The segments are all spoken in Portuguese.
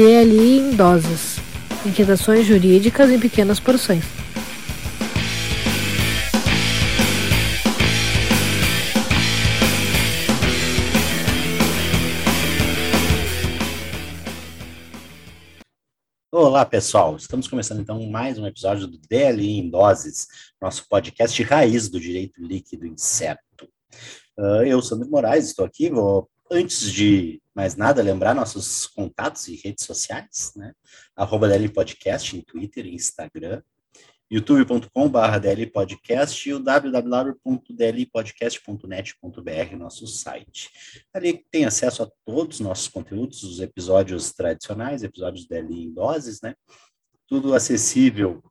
DLI em doses. Inquietações jurídicas em pequenas porções. Olá, pessoal. Estamos começando então mais um episódio do DLI em Doses, nosso podcast raiz do direito líquido incerto. Uh, eu, Sandro Moraes, estou aqui. Vou, antes de mais nada, lembrar nossos contatos e redes sociais, né? Arroba DLI Podcast em Twitter e Instagram, youtube.com.br dlpodcast e o www.dlpodcast.net.br, nosso site. Ali tem acesso a todos os nossos conteúdos, os episódios tradicionais, episódios DLI em doses, né? Tudo acessível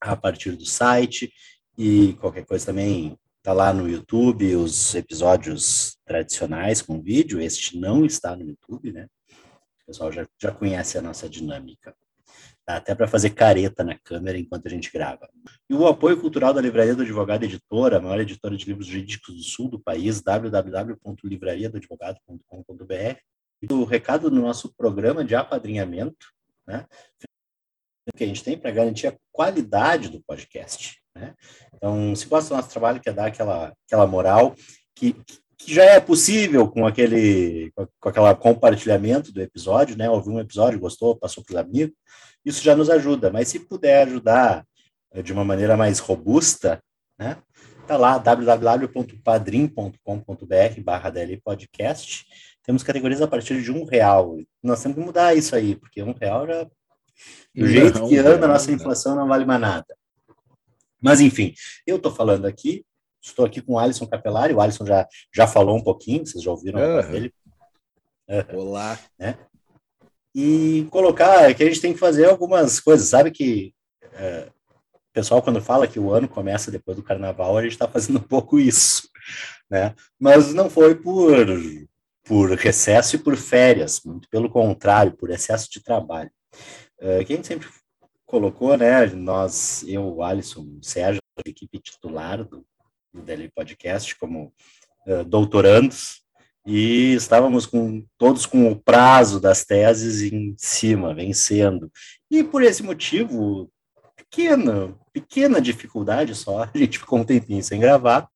a partir do site e qualquer coisa também Está lá no YouTube os episódios tradicionais com vídeo. Este não está no YouTube, né? O pessoal já, já conhece a nossa dinâmica. Dá até para fazer careta na câmera enquanto a gente grava. E o apoio cultural da Livraria do Advogado Editora, a maior editora de livros jurídicos do sul do país, www.livrariadoadvogado.com.br. O recado no nosso programa de apadrinhamento, né? que a gente tem para garantir a qualidade do podcast. Né? Então, se gosta do nosso trabalho, quer dar aquela, aquela moral, que, que já é possível com aquele com aquela compartilhamento do episódio, né? Ouviu um episódio, gostou, passou para os amigos, isso já nos ajuda. Mas se puder ajudar eh, de uma maneira mais robusta, né? Tá lá www.padrim.com.br barra podcast. Temos categorias a partir de um real. Nós temos que mudar isso aí, porque um real já do jeito que anda a nossa inflação não vale mais nada. Mas, enfim, eu estou falando aqui, estou aqui com o Alisson Capelari, o Alisson já, já falou um pouquinho, vocês já ouviram uhum. dele. Olá. Né? E colocar que a gente tem que fazer algumas coisas, sabe que é, o pessoal quando fala que o ano começa depois do carnaval, a gente está fazendo um pouco isso, né? Mas não foi por, por recesso e por férias, muito pelo contrário, por excesso de trabalho. É, que a gente sempre colocou, né? Nós, eu, o Alisson, o Sérgio, a equipe titular do, do Daily Podcast, como uh, doutorandos, e estávamos com todos com o prazo das teses em cima, vencendo. E por esse motivo, pequena, pequena dificuldade só, a gente ficou um tempinho sem gravar.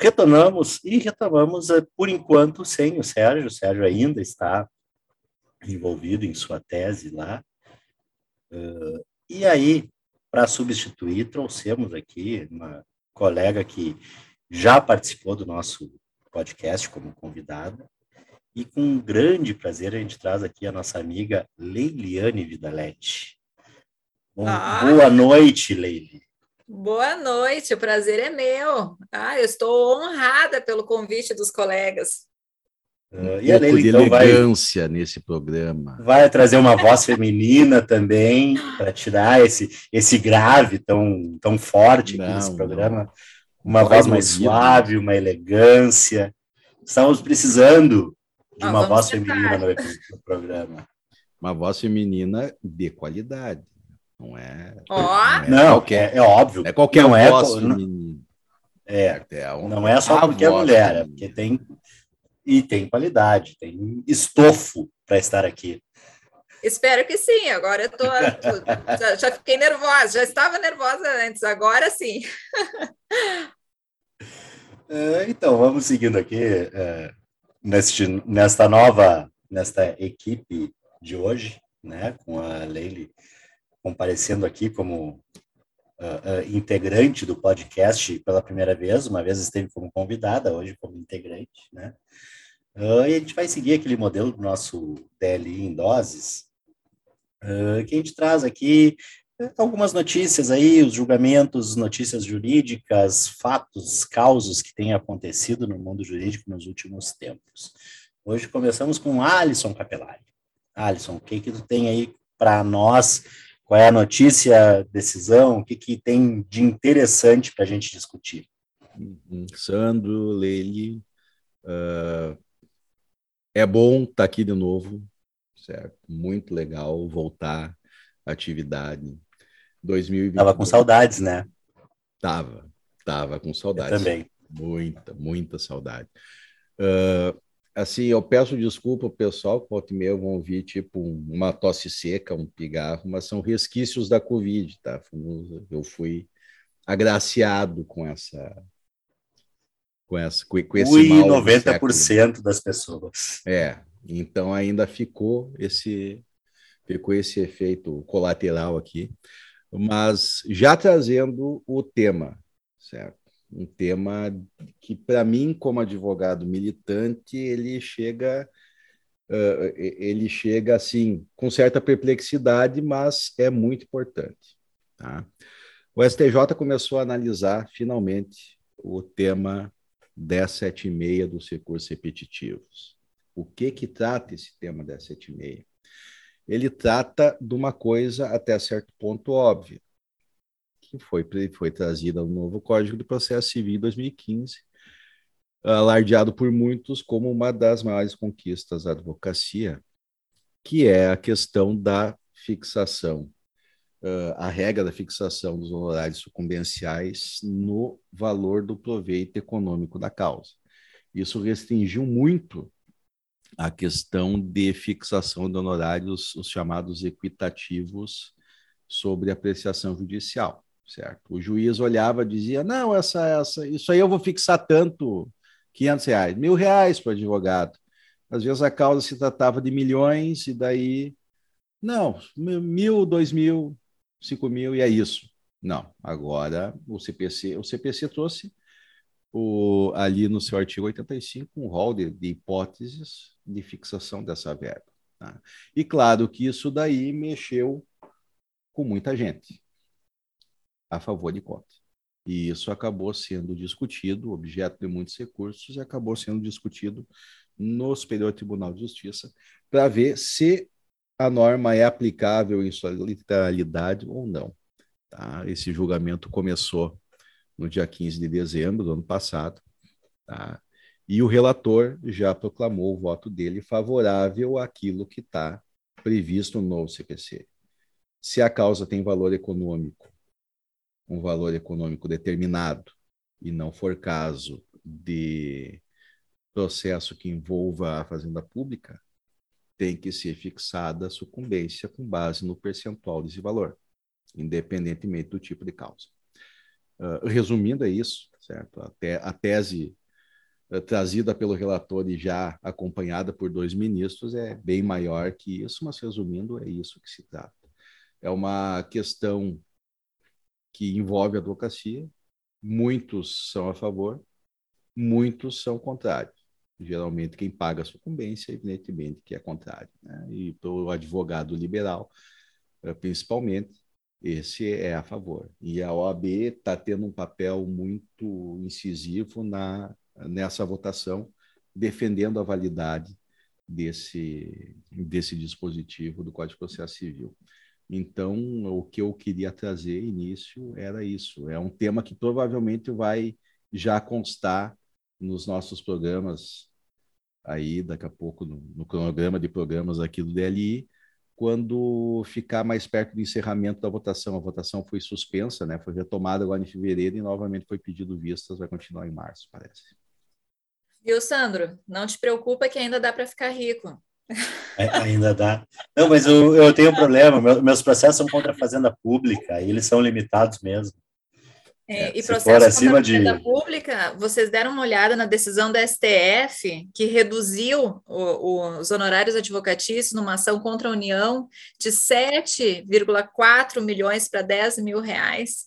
Retornamos e retomamos, uh, por enquanto, sem o Sérgio. O Sérgio ainda está envolvido em sua tese lá. Uh, e aí, para substituir, trouxemos aqui uma colega que já participou do nosso podcast como convidada. E com um grande prazer a gente traz aqui a nossa amiga Leiliane Vidalete. Bom, ah, boa noite, Leili. Boa noite, o prazer é meu. Ah, eu estou honrada pelo convite dos colegas. Uh, e a Leila, então, elegância vai, nesse programa. Vai trazer uma voz feminina também, para tirar esse, esse grave tão, tão forte não, nesse programa. Não. Uma voz mais suave, uma elegância. Estamos precisando de uma voz tentar. feminina no, no, programa. Uma voz feminina de qualidade. Não é. Oh. Não, é, não qualquer, é, é óbvio. É qualquer não é voz é, feminina. É, é não é só porque é mulher, é porque tem e tem qualidade, tem estofo para estar aqui. Espero que sim. Agora eu tô, tô já, já, fiquei nervosa, já estava nervosa antes, agora sim. É, então, vamos seguindo aqui é, neste, nesta nova, nesta equipe de hoje, né, com a Leile comparecendo aqui como uh, uh, integrante do podcast pela primeira vez, uma vez esteve como convidada, hoje como integrante, né? Uh, e a gente vai seguir aquele modelo do nosso DLI em doses, uh, que a gente traz aqui eh, algumas notícias aí, os julgamentos, notícias jurídicas, fatos, causos que têm acontecido no mundo jurídico nos últimos tempos. Hoje começamos com Alisson Capelari. Alisson, o que que tu tem aí para nós? Qual é a notícia, decisão? O que que tem de interessante para a gente discutir? Uhum. Sandro, Leili, uh, é bom estar tá aqui de novo, certo? Muito legal voltar à atividade. 2020. Tava com saudades, né? Tava, tava com saudades. Eu também. Muita, muita saudade. Uh, assim, eu peço desculpa pessoal que volta e meia vão ouvir tipo uma tosse seca, um pigarro, mas são resquícios da Covid, tá? Eu fui agraciado com essa com essa com, com esse Ui, mal 90% das pessoas. É, então ainda ficou esse ficou esse efeito colateral aqui, mas já trazendo o tema, certo? Um tema que para mim como advogado militante, ele chega uh, ele chega assim com certa perplexidade, mas é muito importante, tá? O STJ começou a analisar finalmente o tema 1076 dos recursos repetitivos. O que que trata esse tema 1076? Ele trata de uma coisa até certo ponto óbvia, que foi, foi trazida no novo Código do Processo Civil em 2015, alardeado por muitos como uma das maiores conquistas da advocacia, que é a questão da fixação uh, a regra da fixação dos honorários sucumbenciais no valor do proveito econômico da causa. Isso restringiu muito a questão de fixação de honorários, os chamados equitativos, sobre apreciação judicial, certo? O juiz olhava e dizia, não, essa, essa, isso aí eu vou fixar tanto, 500 reais, mil reais para o advogado. Às vezes a causa se tratava de milhões e daí, não, mil, dois mil, 5 mil e é isso. Não, agora o CPC, o CPC trouxe o, ali no seu artigo 85 um rol de, de hipóteses de fixação dessa verba. Tá? E claro que isso daí mexeu com muita gente a favor de cota. E isso acabou sendo discutido, objeto de muitos recursos, e acabou sendo discutido no Superior Tribunal de Justiça para ver se a norma é aplicável em sua literalidade ou não. Tá? Esse julgamento começou no dia 15 de dezembro do ano passado, tá? e o relator já proclamou o voto dele favorável àquilo que está previsto no novo CPC. Se a causa tem valor econômico, um valor econômico determinado, e não for caso de processo que envolva a fazenda pública, tem que ser fixada a sucumbência com base no percentual desse valor, independentemente do tipo de causa. Uh, resumindo, é isso, certo? Até a tese uh, trazida pelo relator e já acompanhada por dois ministros é bem maior que isso, mas resumindo, é isso que se trata. É uma questão que envolve a advocacia, muitos são a favor, muitos são contrários geralmente quem paga a sucumbência, evidentemente, que é contrário. Né? E para o advogado liberal, eh, principalmente, esse é a favor. E a OAB está tendo um papel muito incisivo na, nessa votação, defendendo a validade desse, desse dispositivo do Código de Processo Civil. Então, o que eu queria trazer início era isso. É um tema que provavelmente vai já constar nos nossos programas aí daqui a pouco no, no, cronograma de programas aqui do DLI, quando ficar mais perto do encerramento da votação. A votação foi suspensa, né? Foi retomada agora em fevereiro e novamente foi pedido vistas, vai continuar em março, parece. Viu, Sandro? Não te preocupa que ainda dá para ficar rico. É, ainda dá. Não, mas eu, eu tenho um problema. meus processos são contra a fazenda pública e eles são limitados mesmo. É, é, e processo contra a de... pública, vocês deram uma olhada na decisão da STF, que reduziu o, o, os honorários advocatícios numa ação contra a União de 7,4 milhões para 10 mil reais.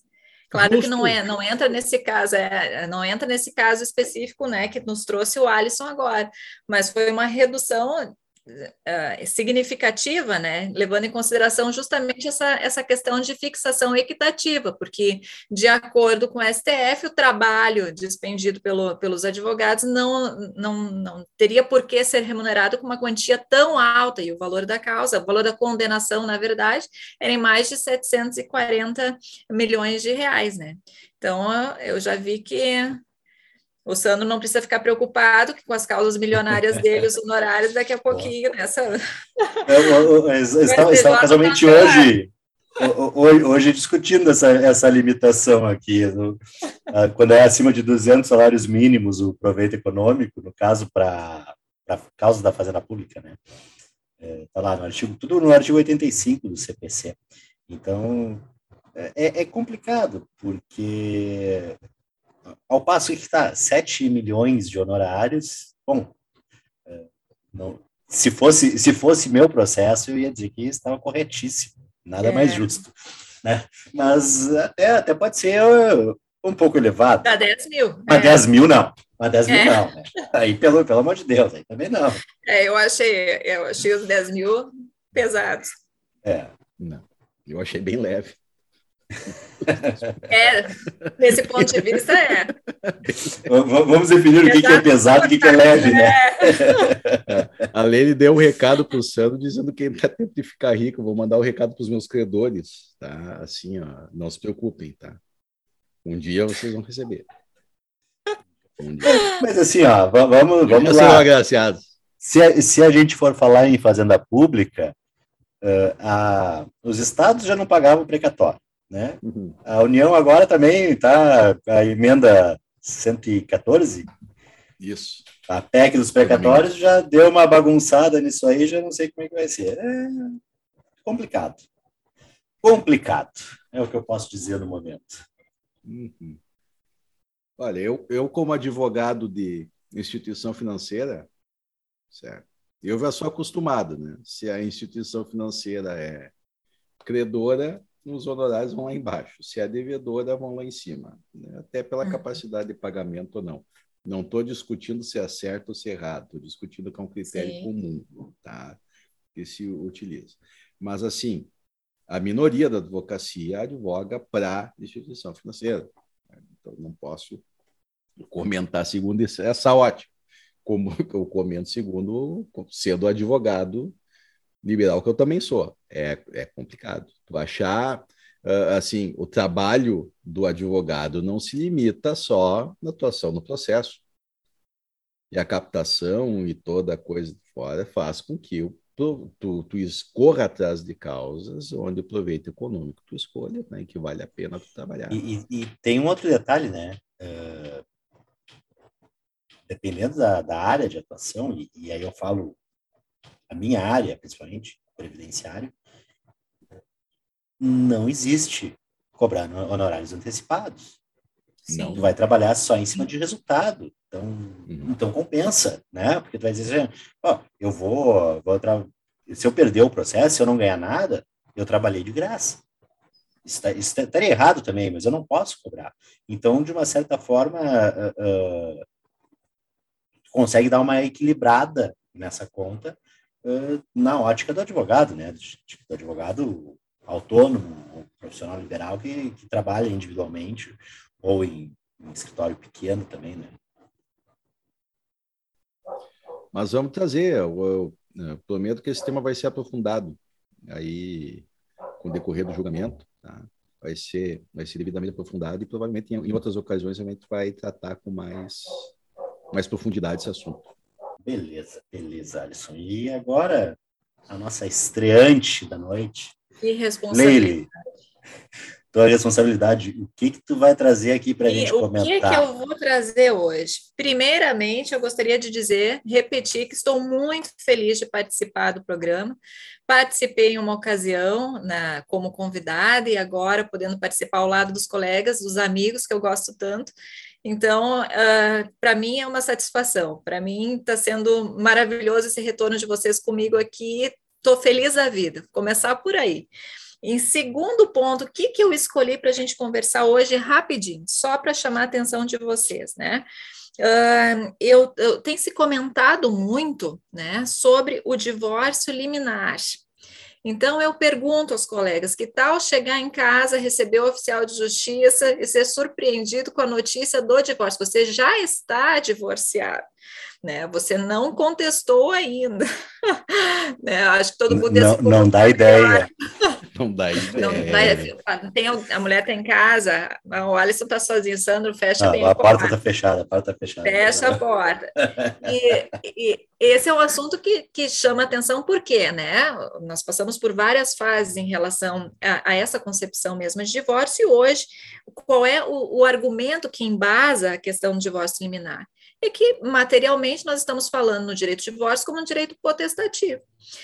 Claro Justo. que não é, não entra nesse caso, é, não entra nesse caso específico, né, que nos trouxe o Alisson agora, mas foi uma redução uh, significativa, né, levando em consideração justamente essa, essa questão de fixação equitativa, porque, de acordo com o STF, o trabalho despendido pelo, pelos advogados não, não, não teria por que ser remunerado com uma quantia tão alta, e o valor da causa, o valor da condenação, na verdade, era em mais de 740 milhões de reais, né? Então, eu já vi que o Sandro não precisa ficar preocupado com as causas milionárias dele, os honorários, daqui a pouquinho, nessa. Estava casualmente hoje, hoje discutindo essa, essa limitação aqui. No, quando é acima de 200 salários mínimos o proveito econômico, no caso para para causa da fazenda pública, né? Está é, lá no artigo, tudo no artigo 85 do CPC. Então, é, é complicado, porque ao passo que está 7 milhões de honorários, bom, é, não, se, fosse, se fosse meu processo, eu ia dizer que estava corretíssimo, nada é. mais justo. Né? Mas até, até pode ser um pouco elevado. Dá 10 mil. Mas é. 10 mil não. Mas 10 mil é. não. Né? Aí, pelo, pelo amor de Deus, aí também não. É, eu achei, eu achei os 10 mil pesados. É. Não. Eu achei bem leve. É, nesse ponto de vista é. Vamos definir o que, é pesado e o que, é leve, né? É. A Lene deu um recado para o Sandro dizendo que dá tempo de ficar rico. Vou mandar o um recado para os meus credores, tá? Assim, ó, não se preocupem, tá? Um dia vocês vão receber. Um Mas assim, ó, vamos, vamos lá. Se a, se a gente for falar em fazenda pública, uh, a, os estados já não pagavam precatório. Né? Uhum. A União agora também está, a emenda 114, isso. A PEC dos precatórios já deu uma bagunçada nisso aí, já não sei como é que vai ser. É complicado. Complicado, é o que eu posso dizer no momento. Uhum. Olha, eu, eu como advogado de instituição financeira, certo? Eu já sou acostumado, né? Se a instituição financeira é credora, os honorários vão lá embaixo. Se é devedora, vão lá em cima. Né? Até pela uhum. capacidade de pagamento ou não. Não estou discutindo se é certo ou se é errado, estou discutindo que é um critério Sim. comum tá? que se utiliza. Mas, assim, a minoria da advocacia advoga para instituição financeira. Então, não posso comentar segundo essa ótica. Como eu comento segundo sendo advogado liberal que eu também sou. É, é complicado. Tu achar, uh, assim, o trabalho do advogado não se limita só na atuação no processo. E a captação e toda a coisa de fora faz com que tu, tu escorra atrás de causas onde o proveito econômico tu escolha, né, que vale a pena tu trabalhar. E, e, e tem um outro detalhe, né? Uh, dependendo da, da área de atuação, e, e aí eu falo a minha área, principalmente, previdenciário, não existe cobrar honorários antecipados. Não. Tu vai trabalhar só em cima de resultado. Então, uhum. então compensa, né? Porque tu vai dizer, assim, ó, eu vou, vou se eu perder o processo, se eu não ganhar nada, eu trabalhei de graça. Estaria errado também, mas eu não posso cobrar. Então, de uma certa forma, uh, uh, consegue dar uma equilibrada nessa conta na ótica do advogado, né? Do advogado autônomo, profissional liberal que, que trabalha individualmente ou em, em escritório pequeno também, né? Mas vamos trazer, eu, eu, eu, prometo que esse tema vai ser aprofundado aí com o decorrer do julgamento, tá? vai ser vai ser devidamente aprofundado e provavelmente em, em outras ocasiões a gente vai tratar com mais mais profundidade esse assunto. Beleza, beleza, Alisson. E agora, a nossa estreante da noite. Que responsabilidade. Leile, tua responsabilidade, o que que tu vai trazer aqui para a gente o comentar? O que que eu vou trazer hoje? Primeiramente, eu gostaria de dizer, repetir que estou muito feliz de participar do programa. Participei em uma ocasião na, como convidada e agora podendo participar ao lado dos colegas, dos amigos que eu gosto tanto. Então, uh, para mim é uma satisfação. Para mim está sendo maravilhoso esse retorno de vocês comigo aqui. Estou feliz da vida. Vou começar por aí. Em segundo ponto, o que, que eu escolhi para a gente conversar hoje rapidinho, só para chamar a atenção de vocês, né? Uh, eu, eu tem se comentado muito né, sobre o divórcio liminar. Então, eu pergunto aos colegas: que tal chegar em casa, receber o oficial de justiça e ser surpreendido com a notícia do divórcio? Você já está divorciado. Né? Você não contestou ainda. né? Acho que todo mundo não, não dá ideia. Não dá ideia. Não dá, tem, a mulher está em casa, o Alisson está sozinho, o Sandro fecha ah, bem a, a porta está fechada, a porta está fechada. Fecha a porta. E, e esse é um assunto que, que chama atenção, porque né, nós passamos por várias fases em relação a, a essa concepção mesmo de divórcio, e hoje, qual é o, o argumento que embasa a questão do divórcio liminar? É que materialmente nós estamos falando no direito de divórcio como um direito potestativo.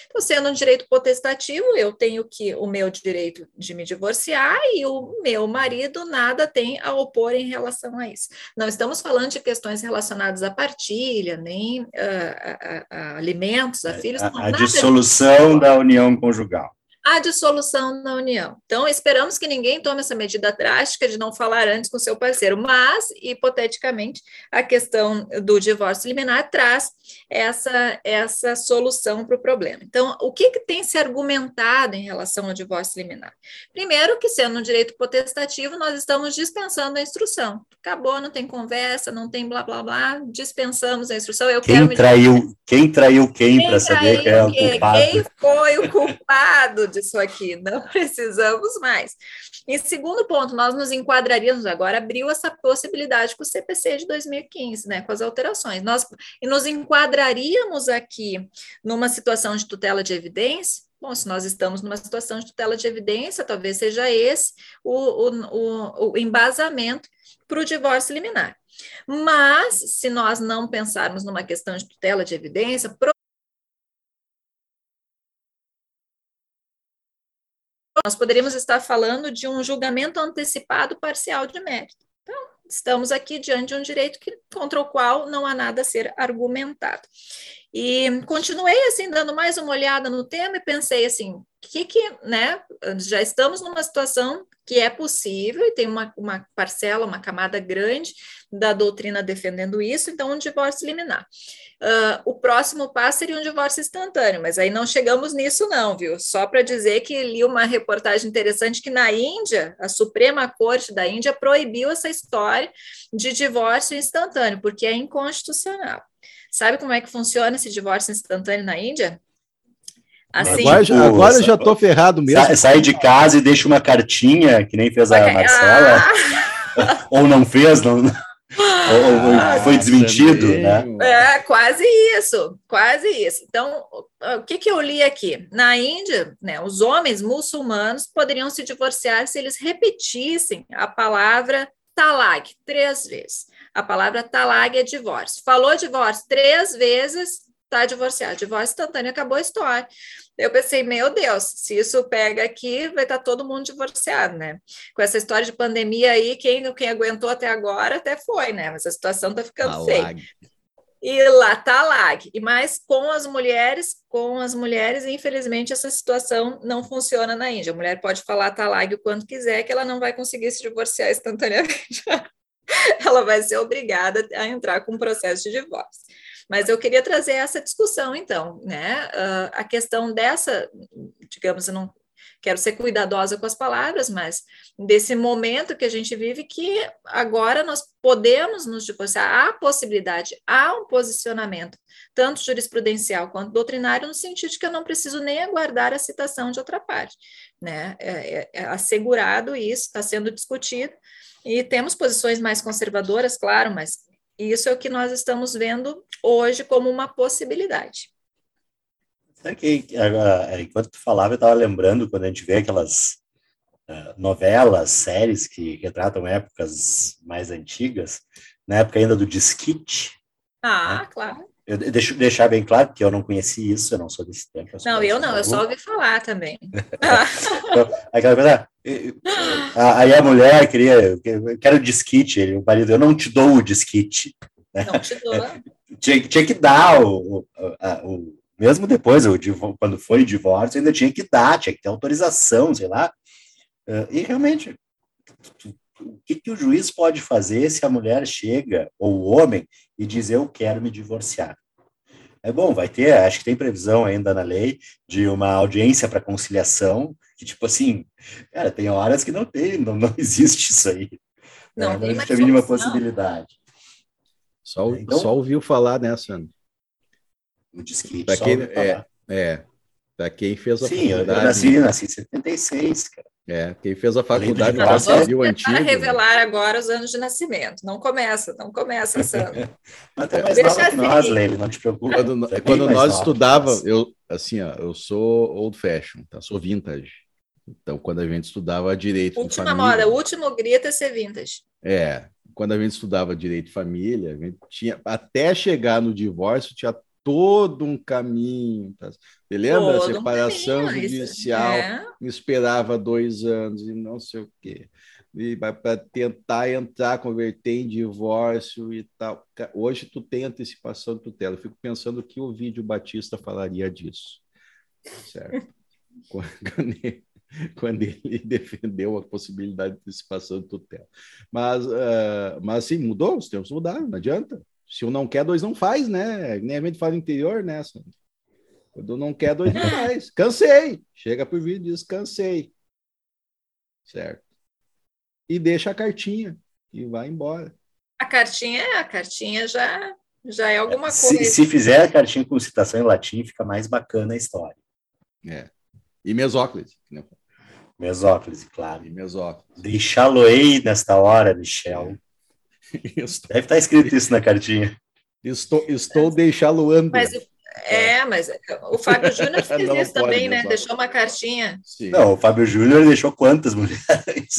Então, sendo um direito potestativo, eu tenho que o meu direito de me divorciar e o meu marido nada tem a opor em relação a isso. Não estamos falando de questões relacionadas à partilha, nem uh, a, a, a, alimentos, a filhos. A, a dissolução da união conjugal a dissolução da união. Então, esperamos que ninguém tome essa medida drástica de não falar antes com seu parceiro, mas, hipoteticamente, a questão do divórcio liminar traz essa, essa solução para o problema. Então, o que, que tem se argumentado em relação ao divórcio liminar? Primeiro, que sendo um direito potestativo, nós estamos dispensando a instrução. Acabou, não tem conversa, não tem blá blá blá, dispensamos a instrução. Eu quem, traiu, quem traiu quem, quem para saber quem é o culpado? Quem foi o culpado disso aqui? Não precisamos mais. E segundo ponto, nós nos enquadraríamos, agora abriu essa possibilidade com o CPC de 2015, né, com as alterações. Nós e nos enquadraríamos aqui numa situação de tutela de evidência, Bom, se nós estamos numa situação de tutela de evidência, talvez seja esse o, o, o, embasamento para o divórcio liminar. Mas, se nós não pensarmos numa questão de tutela de evidência, nós poderíamos estar falando de um julgamento antecipado parcial de mérito. Então, estamos aqui diante de um direito que, contra o qual não há nada a ser argumentado. E continuei assim, dando mais uma olhada no tema e pensei assim, que que, né, já estamos numa situação que é possível e tem uma, uma parcela, uma camada grande da doutrina defendendo isso, então um divórcio liminar. Uh, o próximo passo seria um divórcio instantâneo, mas aí não chegamos nisso não, viu? Só para dizer que li uma reportagem interessante que na Índia, a Suprema Corte da Índia proibiu essa história de divórcio instantâneo, porque é inconstitucional. Sabe como é que funciona esse divórcio instantâneo na Índia? Assim, agora, tipo, agora já tô ferrado mesmo. Sai, sai, de casa e deixa uma cartinha, que nem fez a Marcela. Ah. Ou não fez, não, ou, ah, foi desmentido, né? É, quase isso, quase isso. Então, o que, que eu li aqui? Na Índia, né, os homens muçulmanos poderiam se divorciar se eles repetissem a palavra talag três vezes. A palavra talag é divórcio. Falou divórcio três vezes, está divorciado. Divórcio instantâneo, acabou a história. Eu pensei, meu Deus, se isso pega aqui, vai estar tá todo mundo divorciado, né? Com essa história de pandemia aí, quem, quem aguentou até agora até foi, né? Mas a situação está ficando a feia. Lag. E lá tá lag. E mais com as mulheres, com as mulheres, infelizmente, essa situação não funciona na Índia. A mulher pode falar talag o quanto quiser, que ela não vai conseguir se divorciar instantaneamente. ela vai ser obrigada a entrar com um processo de divórcio. Mas eu queria trazer essa discussão, então, né? Uh, a questão dessa, digamos, eu não quero ser cuidadosa com as palavras, mas desse momento que a gente vive, que agora nós podemos nos divorciar, há possibilidade, há um posicionamento, tanto jurisprudencial quanto doutrinário, no sentido de que eu não preciso nem aguardar a citação de outra parte, né? É, é, é assegurado isso, está sendo discutido, e temos posições mais conservadoras, claro, mas isso é o que nós estamos vendo hoje como uma possibilidade. Sabe que, enquanto tu falava, eu estava lembrando quando a gente vê aquelas uh, novelas, séries que retratam épocas mais antigas, na época ainda do disquite. Ah, né? claro. Eu deixo deixar bem claro que eu não conheci isso, eu não sou desse tempo. Eu não, eu não, eu só ouvi falar também. então, aquela coisa, aí a mulher queria, eu quero disquite, o marido, eu não te dou o disquite. Não te dou. tinha, tinha que dar o, o, a, o mesmo depois, o, quando foi o divórcio, ainda tinha que dar, tinha que ter autorização, sei lá. E realmente, o que, que o juiz pode fazer se a mulher chega, ou o homem, e diz eu quero me divorciar? É bom, vai ter, acho que tem previsão ainda na lei de uma audiência para conciliação, que tipo assim, cara, tem horas que não tem, não, não existe isso aí. Não, é, não existe a mínima possibilidade. Só, então, só ouviu falar, né, Sandro? O disquite, quem, é, é, Para quem fez a Sim, faculdade. Sim, eu nasci, nasci em 76, cara. É, quem fez a faculdade no Brasil antigo. Para revelar agora os anos de nascimento. Não começa, não começa, Sandro. Até mais Deixa nova assim. nós, Leile, não te preocupa. Quando, é quando nós estudava, eu assim, ó, eu sou old fashion, tá? Sou vintage. Então, quando a gente estudava direito Última família, moda, o último grito é ser vintage. É, quando a gente estudava direito de família, a gente tinha até chegar no divórcio tinha todo um caminho. Tá? Você lembra? Todo a separação um judicial é. esperava dois anos e não sei o quê. E para tentar entrar, converter em divórcio e tal. Hoje tu tem antecipação de tutela. Eu fico pensando que o vídeo Batista falaria disso. Certo? quando, ele, quando ele defendeu a possibilidade de antecipação de tutela. Mas, uh, mas sim, mudou, os tempos mudaram, não adianta. Se um não quer, dois não faz, né? Nem a gente fala interior. Né, Quando não quer, dois não faz. Cansei. Chega pro vídeo e diz: cansei. Certo. E deixa a cartinha e vai embora. A cartinha, a cartinha já, já é alguma se, coisa. Se fizer a cartinha com citação em latim, fica mais bacana a história. É. E mesóclise. Né? Mesóclise, claro. E mesóclise. Deixá-lo-ei nesta hora, Michel. Estou... Deve estar escrito isso na cartinha. Estou, estou deixá-lo. Mas, é, mas o Fábio Júnior fez isso também, né? Deixou uma cartinha. Sim. Não, o Fábio Júnior deixou quantas mulheres?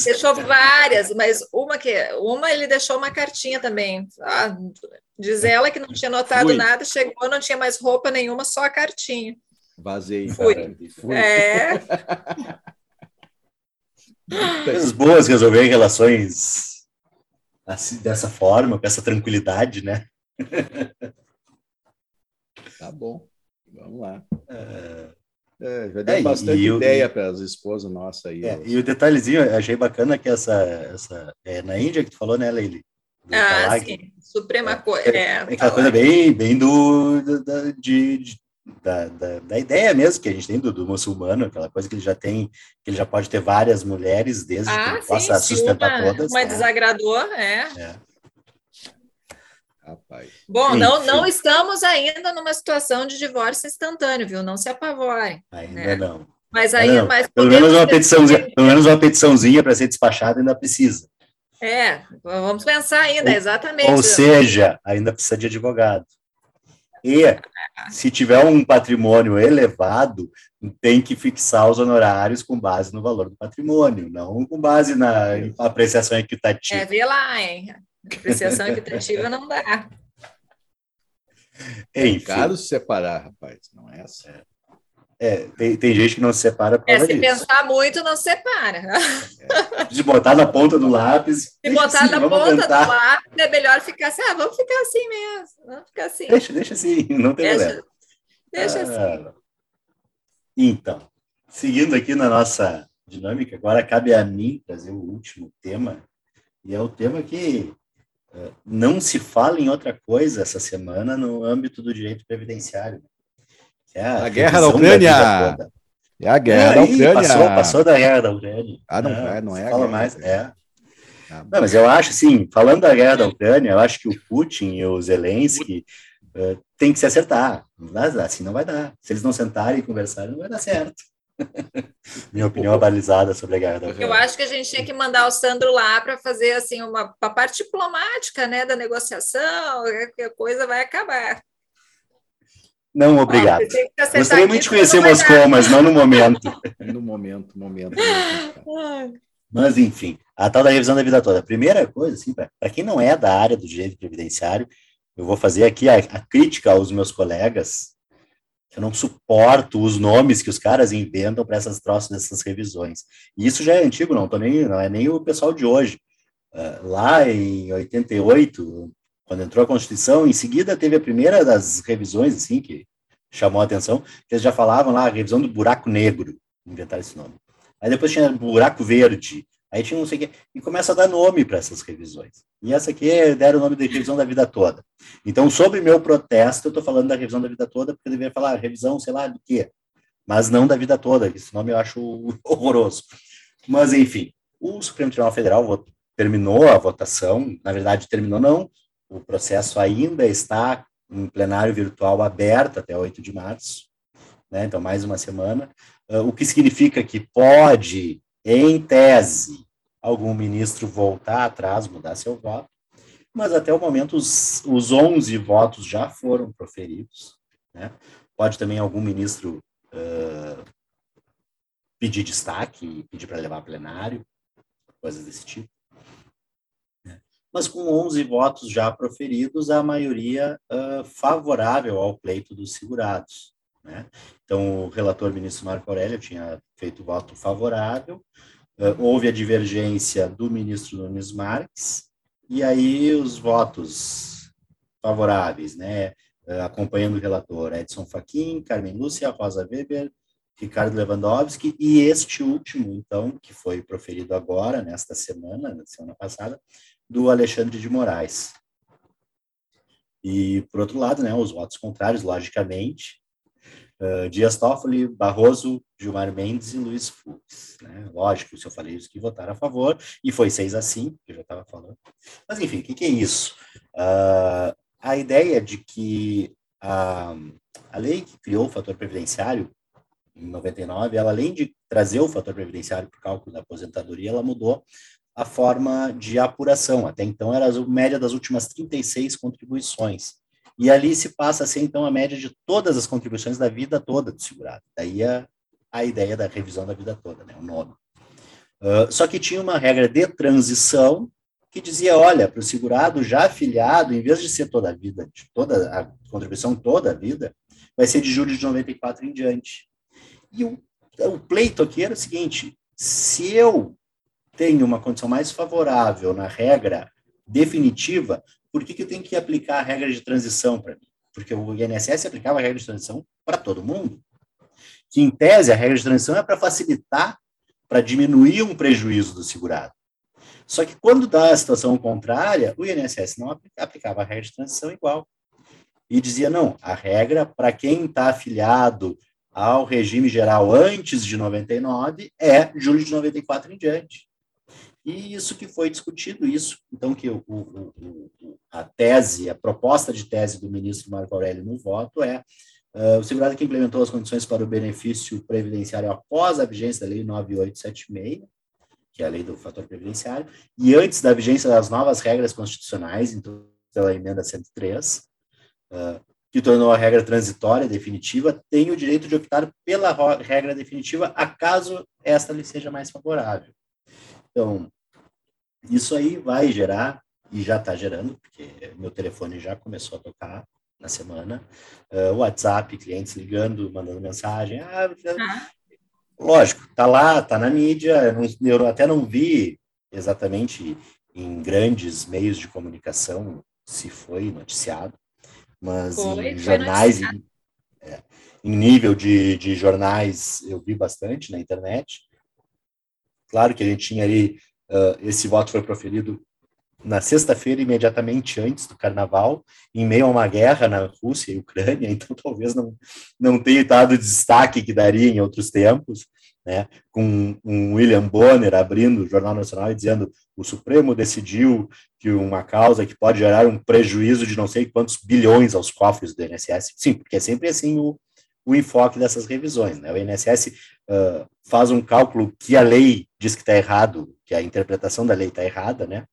Deixou várias, mas uma que uma ele deixou uma cartinha também. Ah, diz ela que não tinha notado Fui. nada, chegou, não tinha mais roupa nenhuma, só a cartinha. Vazei. Fui. Fui. É. Coisas boas resolver relações assim, dessa forma, com essa tranquilidade, né? tá bom, vamos lá. É... É, já deu é, bastante ideia para as esposas nossas aí. É, e o detalhezinho, eu achei bacana que essa, essa é na Índia que tu falou, né, Leili? Ah, Talag. sim, Suprema Coisa. É, é, é aquela coisa bem, bem do, do, de, de da, da, da, ideia mesmo que a gente tem do, do, muçulmano, aquela coisa que ele já tem, que ele já pode ter várias mulheres desde ah, que ele sim, possa sustentar uma, todas. Uma né? desagradou, é. é. Rapaz. Bom, não, não estamos ainda numa situação de divórcio instantâneo, viu? Não se apavorem. Ainda né? não. Mas aí, não. Mas pelo menos uma petiçãozinha, pelo menos uma petiçãozinha para ser despachada ainda precisa. É, vamos pensar ainda, ou, exatamente. Ou seja, ainda precisa de advogado. E se tiver um patrimônio elevado, tem que fixar os honorários com base no valor do patrimônio, não com base na apreciação equitativa. É, vê lá, hein? Apreciação equitativa não dá. É caro se separar, rapaz, não é essa. É. Tem, tem gente que não se separa por é, se disso. pensar muito, não separa. É. De botar na ponta do lápis. Se botar assim, na ponta tentar. do lápis, é melhor ficar assim, ah, vamos ficar assim mesmo. Vamos ficar assim. Deixa, deixa assim, não tem deixa, problema. Deixa assim. ah, assim. Então, seguindo aqui na nossa dinâmica, agora cabe a mim trazer o último tema, e é o tema que uh, não se fala em outra coisa essa semana no âmbito do direito previdenciário. É a, a guerra da Ucrânia. Da é a guerra da Ucrânia. Passou, passou da guerra da Ucrânia. Ah, não, não é, não é. Fala mais, é. Ah, não, mas eu acho, assim, falando da guerra da Ucrânia, eu acho que o Putin e o Zelensky uh, tem que se acertar. Assim não vai dar. Se eles não sentarem e conversarem, não vai dar certo. Minha opinião é balizada sobre a guerra da Ucrânia. Eu acho que a gente tinha que mandar o Sandro lá para fazer assim uma, uma parte diplomática, né, da negociação, que a coisa vai acabar. Não, obrigado. Ah, Gostaria muito de conhecer Moscou, mas não no momento. no momento, momento. mas, enfim, a tal da revisão da vida toda. A primeira coisa, assim, para quem não é da área do direito previdenciário, eu vou fazer aqui a, a crítica aos meus colegas, eu não suporto os nomes que os caras inventam para essas troças dessas revisões. E isso já é antigo, não, tô nem, não é nem o pessoal de hoje. Uh, lá em 88, quando entrou a Constituição, em seguida teve a primeira das revisões, assim, que chamou a atenção, que eles já falavam lá, revisão do buraco negro, inventaram esse nome. Aí depois tinha buraco verde, aí tinha não sei o quê, e começa a dar nome para essas revisões. E essa aqui deram o nome de revisão da vida toda. Então, sobre meu protesto, eu estou falando da revisão da vida toda, porque eu deveria falar revisão, sei lá, do quê? Mas não da vida toda, esse nome eu acho horroroso. Mas, enfim, o Supremo Tribunal Federal terminou a votação, na verdade, terminou não, o processo ainda está em plenário virtual aberto até 8 de março. né? Então, mais uma semana, uh, o que significa que pode, em tese, algum ministro voltar atrás, mudar seu voto, mas até o momento os, os 11 votos já foram proferidos, né? Pode também algum ministro uh, pedir destaque, pedir para levar plenário, coisas desse tipo. Mas com 11 votos já proferidos, a maioria uh, favorável ao pleito dos segurados. Né? Então, o relator ministro Marco Aurélio tinha feito voto favorável, uh, houve a divergência do ministro Nunes Marques, e aí os votos favoráveis, né? Uh, acompanhando o relator Edson Fachin, Carmen Lúcia, Rosa Weber, Ricardo Lewandowski, e este último, então, que foi proferido agora, nesta semana, na semana passada, do Alexandre de Moraes. E, por outro lado, né, os votos contrários, logicamente, uh, Dias Toffoli, Barroso, Gilmar Mendes e Luiz Fux. Né? Lógico, se eu falei isso, que votaram a favor, e foi 6 a 5, que eu já estava falando. Mas, enfim, o que, que, é isso? Uh, a ideia de que a, a lei que criou o fator previdenciário em 99, ela além de trazer o fator previdenciário para o cálculo da aposentadoria, ela mudou a forma de apuração. Até então era a média das últimas 36 contribuições. E ali se passa a ser, então, a média de todas as contribuições da vida toda do segurado. Daí a, a ideia da revisão da vida toda, né, o nome. Uh, só que tinha uma regra de transição que dizia, olha, para o segurado já afiliado, em vez de ser toda a vida, de toda a contribuição toda a vida, vai ser de julho de 94 em diante. E o, o pleito aqui era o seguinte: se eu tenho uma condição mais favorável na regra definitiva, por que, que eu tenho que aplicar a regra de transição para mim? Porque o INSS aplicava a regra de transição para todo mundo. Que, em tese, a regra de transição é para facilitar, para diminuir um prejuízo do segurado. Só que quando dá a situação contrária, o INSS não aplicava a regra de transição igual. E dizia, não, a regra para quem está afiliado ao regime geral antes de 99 é julho de 94 em diante. E isso que foi discutido, isso, então, que o, o, o, a tese, a proposta de tese do ministro Marco Aurélio no voto é uh, o segurado que implementou as condições para o benefício previdenciário após a vigência da Lei 9876, que é a lei do fator previdenciário, e antes da vigência das novas regras constitucionais, então, pela emenda 103, uh, que tornou a regra transitória definitiva, tem o direito de optar pela regra definitiva, acaso esta lhe seja mais favorável. Então, isso aí vai gerar, e já está gerando, porque meu telefone já começou a tocar na semana, uh, WhatsApp, clientes ligando, mandando mensagem. Ah, ah. Lógico, tá lá, tá na mídia, eu até não vi exatamente em grandes meios de comunicação se foi noticiado, mas foi, em jornais, em, é, em, nível de, de jornais, eu vi bastante na internet. Claro que a gente tinha ali, uh, esse voto foi proferido na sexta-feira, imediatamente antes do carnaval, em meio a uma guerra na Rússia e Ucrânia, então talvez não, não tenha dado o destaque que daria em outros tempos, né, com um William Bonner abrindo o Jornal Nacional e dizendo o Supremo decidiu que uma causa que pode gerar um prejuízo de não sei quantos bilhões aos cofres do INSS. Sim, porque é sempre assim o, o enfoque dessas revisões. Né? O INSS uh, faz um cálculo que a lei diz que está errado, que a interpretação da lei está errada, né?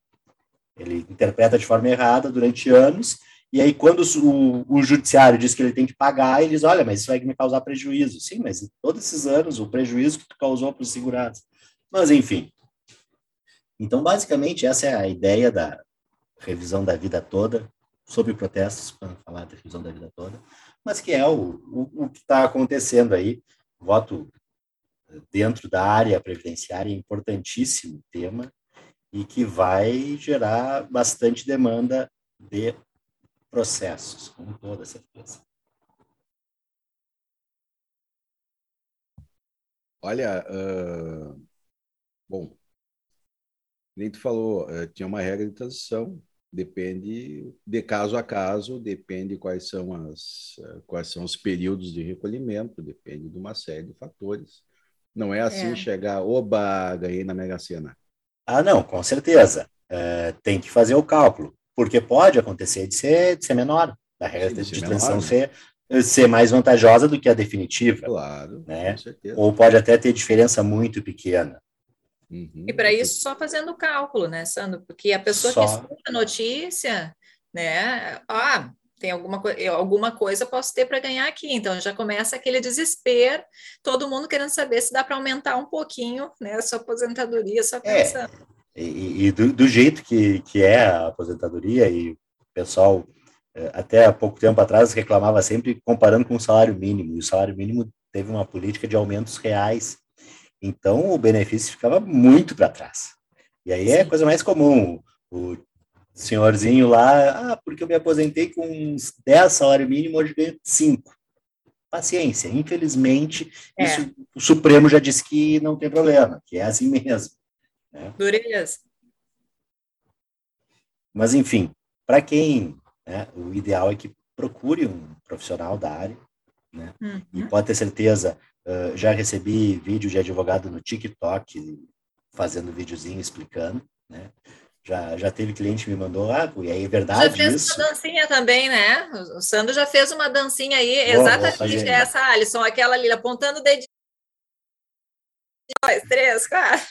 Ele interpreta de forma errada durante anos e aí, quando o, o, judiciário diz que ele tem que pagar, ele diz: olha, mas isso vai me causar prejuízo. Sim, mas todos esses anos, o prejuízo que tu causou para os segurados. Mas, enfim. Então, basicamente, essa é a ideia da revisão da vida toda, sobre protestos, para falar da revisão da vida toda, mas que é o, o, o que está acontecendo aí. Voto dentro da área previdenciária, importantíssimo tema, e que vai gerar bastante demanda de processos, com toda certeza. Olha, uh, bom, nem tu falou, uh, tinha uma regra de transição, depende de caso a caso, depende quais são as quais são os períodos de recolhimento, depende de uma série de fatores. Não é assim é. chegar, oba, ganhei na Mega Sena. Ah, não, com certeza. É, tem que fazer o cálculo porque pode acontecer de ser, de ser menor, da regra de, de transição ser, ser mais vantajosa do que a definitiva. Claro, né? com certeza. Ou pode até ter diferença muito pequena. Uhum. E para isso, só fazendo o cálculo, né, Sandro? Porque a pessoa só. que escuta a notícia, né, ah, tem alguma, alguma coisa posso ter para ganhar aqui. Então já começa aquele desespero, todo mundo querendo saber se dá para aumentar um pouquinho né, a sua aposentadoria, só pensando. É, e, e do, do, jeito que, que é a aposentadoria, e o pessoal é, até há pouco tempo atrás reclamava sempre comparando com o salário mínimo, e o salário mínimo teve uma política de aumentos reais, então o benefício ficava muito para trás. E aí é a coisa mais comum, o senhorzinho lá, ah, porque eu me aposentei com uns 10 salário mínimo, hoje ganho 5. Paciência, infelizmente, é. isso, o Supremo já disse que não tem problema, que é assim mesmo. Né? Dureza. Mas, enfim, para quem né? O ideal é que procure um profissional da área, né? Uhum. E pode ter certeza, uh, já recebi vídeo de advogado no TikTok fazendo videozinho explicando, né? Já, já teve cliente que me mandou, ah, e aí é verdade Já fez isso? uma dancinha também, né? O Sandro já fez uma dancinha aí, vou, exatamente essa, Alisson, aquela ali, apontando o dedinho. Dois, três, quatro.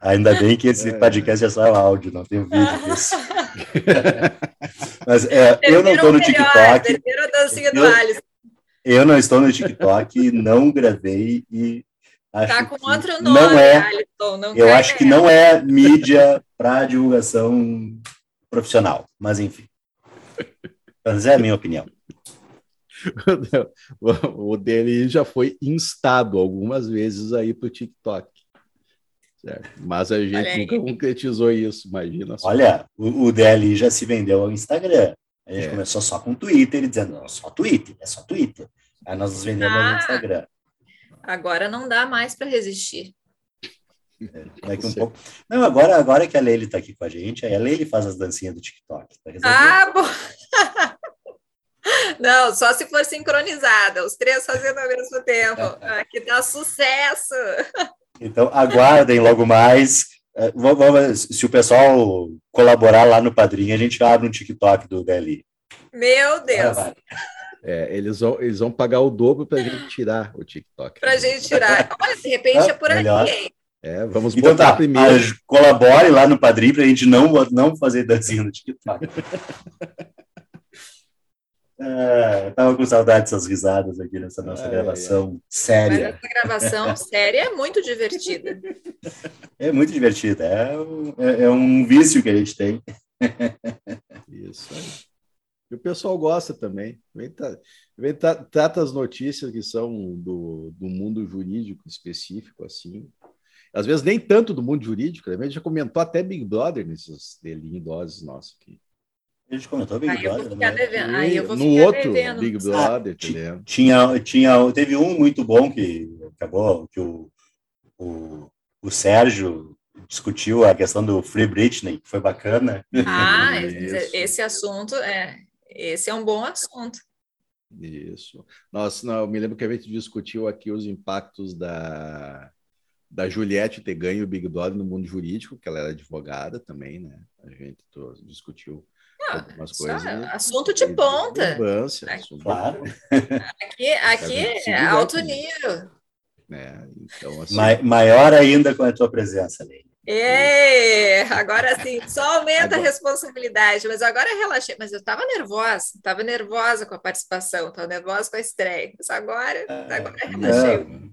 Ainda bem que esse é. podcast é só áudio, não tem vídeo disso. Mas é, eu não estou no TikTok. Eu, eu não estou no TikTok, não gravei e acho tá com outro nome, não é, Alisson, não eu acho que não é mídia para divulgação profissional, mas enfim. Mas é a minha opinião. o dele já foi instado algumas vezes aí para o TikTok. Certo. Mas a gente nunca concretizou isso, imagina só. Olha, o, o DLI já se vendeu ao Instagram. A gente é. começou só com Twitter e dizendo, não, só Twitter, é só Twitter. Aí nós nos vendemos ah, no Instagram. Agora não dá mais para resistir. É, daqui um pouco. Não, agora, agora que a Leile está aqui com a gente, aí a Leile faz as dancinhas do TikTok. Tá ah, bom. Não, só se for sincronizada, os três fazendo ao mesmo tempo. Aqui dá sucesso. Então, aguardem logo mais. É, vamos, se o pessoal colaborar lá no Padrinho, a gente abre um TikTok do DLI. Meu Deus! É, eles, vão, eles vão pagar o dobro para a gente tirar o TikTok. Para a gente tirar. Olha, de repente é por melhor. aqui, hein? É, vamos então tá, primeiro. colabore lá no Padrinho para a gente não, não fazer dancinha no TikTok. É, tava com saudade dessas risadas aqui nessa nossa ai, gravação ai. séria. Mas essa gravação séria é muito divertida. É muito divertida. É, é, é um vício que a gente tem. Isso aí. E o pessoal gosta também. Vem, vem trata as notícias que são do, do mundo jurídico específico, assim. Às vezes nem tanto do mundo jurídico, né? a gente já comentou até Big Brother nesses delinhos doses nossos aqui. A gente comentou Big aí Brother, né? Devendo. Aí eu vou no outro devendo. Big Brother, ah, tinha, tinha, teve um muito bom que acabou, que o, o, o Sérgio discutiu a questão do Free Britney, que foi bacana. Ah, esse assunto é, esse é um bom assunto. Isso. Nossa, não, eu me lembro que a gente discutiu aqui os impactos da, da Juliette ter ganho o Big Brother no mundo jurídico, que ela era advogada também, né? A gente discutiu algumas coisas. Né? Assunto de ponta. Aqui, claro. Aqui, aqui é alto nível. É, então, assim... Ma maior ainda com a tua presença, Leila. É, agora sim, só aumenta agora. a responsabilidade, mas agora relaxei. Mas eu estava nervosa, estava nervosa com a participação, estava nervosa com a estreia. Mas agora, ah, agora relaxei. Não.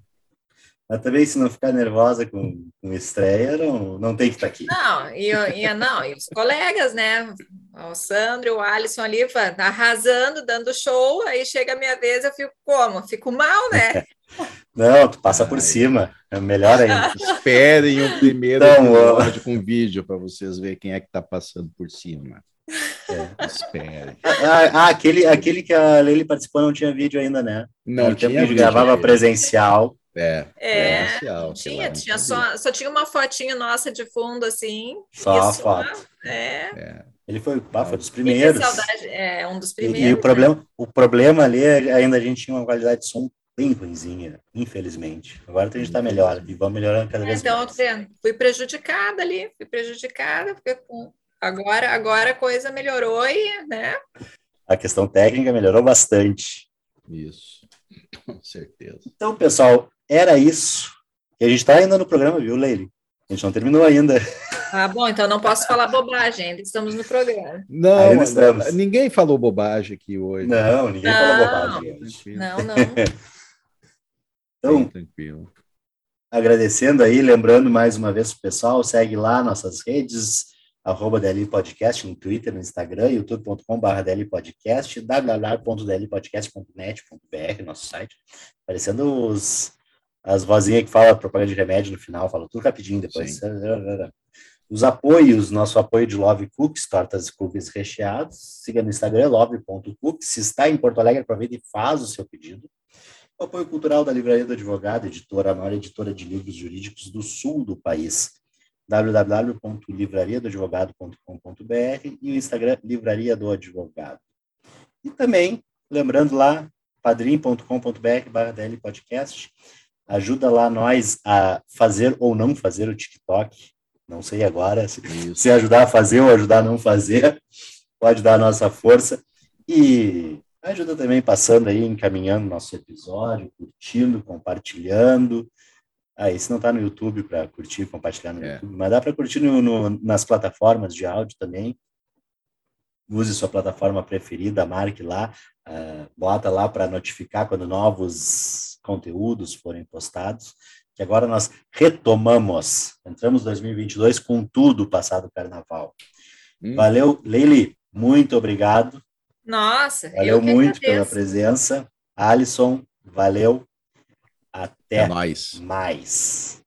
Mas também, se não ficar nervosa com, com estreia, não, não tem que estar tá aqui. Não, e, e, não, e os colegas, né? O Sandro e o Alisson ali arrasando, dando show, aí chega a minha vez, eu fico como? Fico mal, né? Não, tu passa por cima, é melhor ainda. Esperem o primeiro então, episódio com vídeo para vocês verem quem é que está passando por cima. É. Espere. Ah, ah, aquele, aquele que a Leila participou não tinha vídeo ainda, né? Não, tinha. Tempo que gravava presencial. É, é tinha, tinha só, só tinha uma fotinha nossa de fundo, assim. Só a foto. É. é. Ele foi, ah, foi dos primeiros. Saudade, é, um dos primeiros. E, e o, problema, né? o problema ali, é, ainda a gente tinha uma qualidade de som bem ruimzinha, infelizmente. Agora a gente está melhor e vamos melhorando cada vez então, mais. Então, fui prejudicada ali, fui prejudicada, porque agora, agora a coisa melhorou e, né? A questão técnica melhorou bastante. Isso, com certeza. Então, pessoal, era isso. E a gente está ainda no programa, viu, Leile? A gente não terminou ainda. Ah, bom, então não posso falar bobagem, ainda estamos no programa. Não, estamos. ninguém falou bobagem aqui hoje. Não, ninguém não, falou bobagem hoje. Não, não. então, Bem tranquilo. Agradecendo aí, lembrando mais uma vez o pessoal, segue lá nossas redes, arroba DL Podcast, no Twitter, no Instagram, youtube.com.br DL Podcast, www.dlpodcast.net.br, nosso site, aparecendo os, as vozinhas que falam propaganda de remédio no final, fala tudo rapidinho depois. Sim. Os apoios, nosso apoio de Love Cookies, tortas e cookies recheados. Siga no Instagram, love.cookies. Se está em Porto Alegre, aproveita e faz o seu pedido. O apoio cultural da Livraria do Advogado, editora, a maior editora de livros jurídicos do sul do país. www.livrariadoadvogado.com.br e o Instagram Livraria do Advogado. E também, lembrando lá, padrim.com.br barra. Ajuda lá nós a fazer ou não fazer o TikTok não sei agora se, se ajudar a fazer ou ajudar a não fazer, pode dar a nossa força. E ajuda também passando aí, encaminhando nosso episódio, curtindo, compartilhando. Aí, ah, se não está no YouTube para curtir e compartilhar no é. YouTube, mas dá para curtir no, no, nas plataformas de áudio também. Use sua plataforma preferida, marque lá, uh, bota lá para notificar quando novos conteúdos forem postados que agora nós retomamos. Entramos 2022 com tudo passado o carnaval. Hum. Valeu, Leili, muito obrigado. Nossa, valeu muito agradeço. pela presença. Alisson, valeu. Até, Até mais. mais.